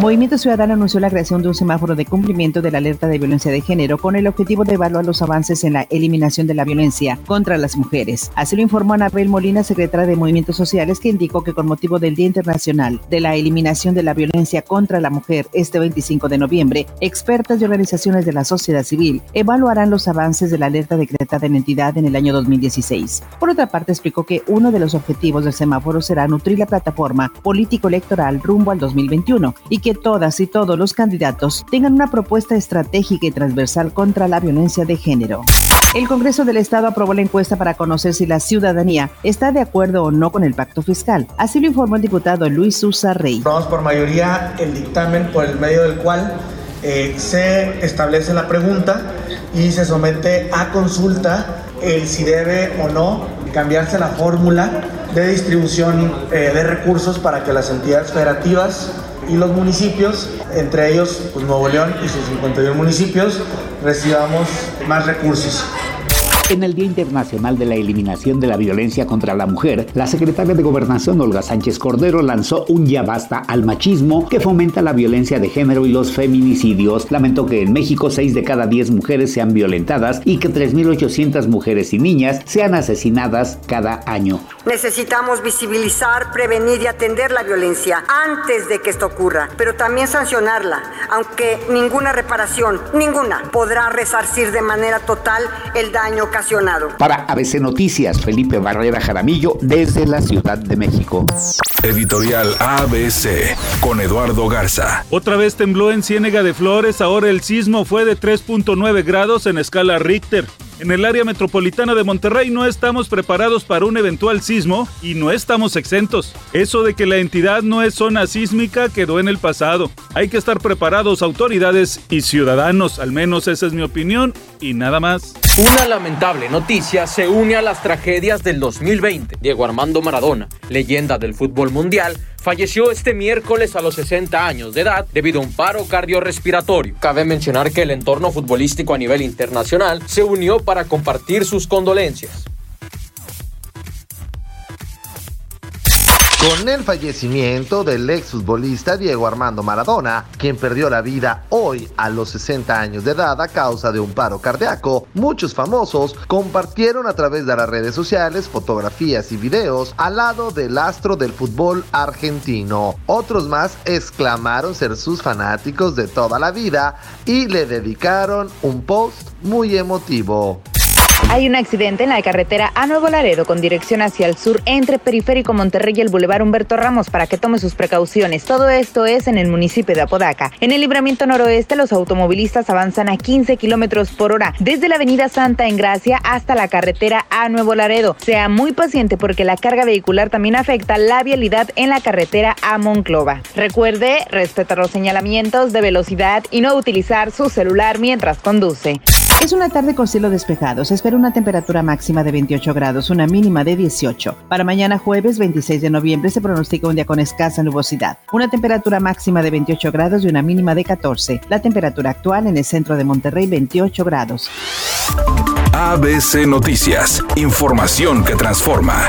Movimiento Ciudadano anunció la creación de un semáforo de cumplimiento de la alerta de violencia de género con el objetivo de evaluar los avances en la eliminación de la violencia contra las mujeres. Así lo informó Anabel Molina, secretaria de Movimientos Sociales, que indicó que con motivo del Día Internacional de la Eliminación de la Violencia contra la Mujer este 25 de noviembre, expertas y organizaciones de la sociedad civil evaluarán los avances de la alerta decretada en entidad en el año 2016. Por otra parte, explicó que uno de los objetivos del semáforo será nutrir la plataforma político-electoral rumbo al 2021 y que todas y todos los candidatos tengan una propuesta estratégica y transversal contra la violencia de género. El Congreso del Estado aprobó la encuesta para conocer si la ciudadanía está de acuerdo o no con el pacto fiscal. Así lo informó el diputado Luis Susa Rey. Vamos por mayoría el dictamen por el medio del cual eh, se establece la pregunta y se somete a consulta el si debe o no cambiarse la fórmula de distribución eh, de recursos para que las entidades federativas y los municipios, entre ellos pues, Nuevo León y sus 51 municipios, recibamos más recursos. En el Día Internacional de la Eliminación de la Violencia contra la Mujer, la secretaria de Gobernación Olga Sánchez Cordero lanzó un ya basta al machismo que fomenta la violencia de género y los feminicidios. Lamentó que en México 6 de cada 10 mujeres sean violentadas y que 3.800 mujeres y niñas sean asesinadas cada año. Necesitamos visibilizar, prevenir y atender la violencia antes de que esto ocurra, pero también sancionarla, aunque ninguna reparación, ninguna, podrá resarcir de manera total el daño que para ABC Noticias, Felipe Barrera Jaramillo, desde la Ciudad de México. Editorial ABC con Eduardo Garza. Otra vez tembló en Ciénega de Flores, ahora el sismo fue de 3.9 grados en escala Richter. En el área metropolitana de Monterrey no estamos preparados para un eventual sismo y no estamos exentos. Eso de que la entidad no es zona sísmica quedó en el pasado. Hay que estar preparados autoridades y ciudadanos, al menos esa es mi opinión y nada más. Una lamentable noticia se une a las tragedias del 2020. Diego Armando Maradona, leyenda del fútbol mundial, falleció este miércoles a los 60 años de edad debido a un paro cardiorrespiratorio. Cabe mencionar que el entorno futbolístico a nivel internacional se unió para compartir sus condolencias. Con el fallecimiento del exfutbolista Diego Armando Maradona, quien perdió la vida hoy a los 60 años de edad a causa de un paro cardíaco, muchos famosos compartieron a través de las redes sociales fotografías y videos al lado del astro del fútbol argentino. Otros más exclamaron ser sus fanáticos de toda la vida y le dedicaron un post muy emotivo. Hay un accidente en la carretera a Nuevo Laredo con dirección hacia el sur entre Periférico Monterrey y el Boulevard Humberto Ramos para que tome sus precauciones. Todo esto es en el municipio de Apodaca. En el libramiento noroeste, los automovilistas avanzan a 15 kilómetros por hora desde la avenida Santa Engracia hasta la carretera a Nuevo Laredo. Sea muy paciente porque la carga vehicular también afecta la vialidad en la carretera a Monclova. Recuerde respetar los señalamientos de velocidad y no utilizar su celular mientras conduce. Es una tarde con cielo despejado. Se espera una temperatura máxima de 28 grados, una mínima de 18. Para mañana jueves 26 de noviembre se pronostica un día con escasa nubosidad. Una temperatura máxima de 28 grados y una mínima de 14. La temperatura actual en el centro de Monterrey 28 grados. ABC Noticias. Información que transforma.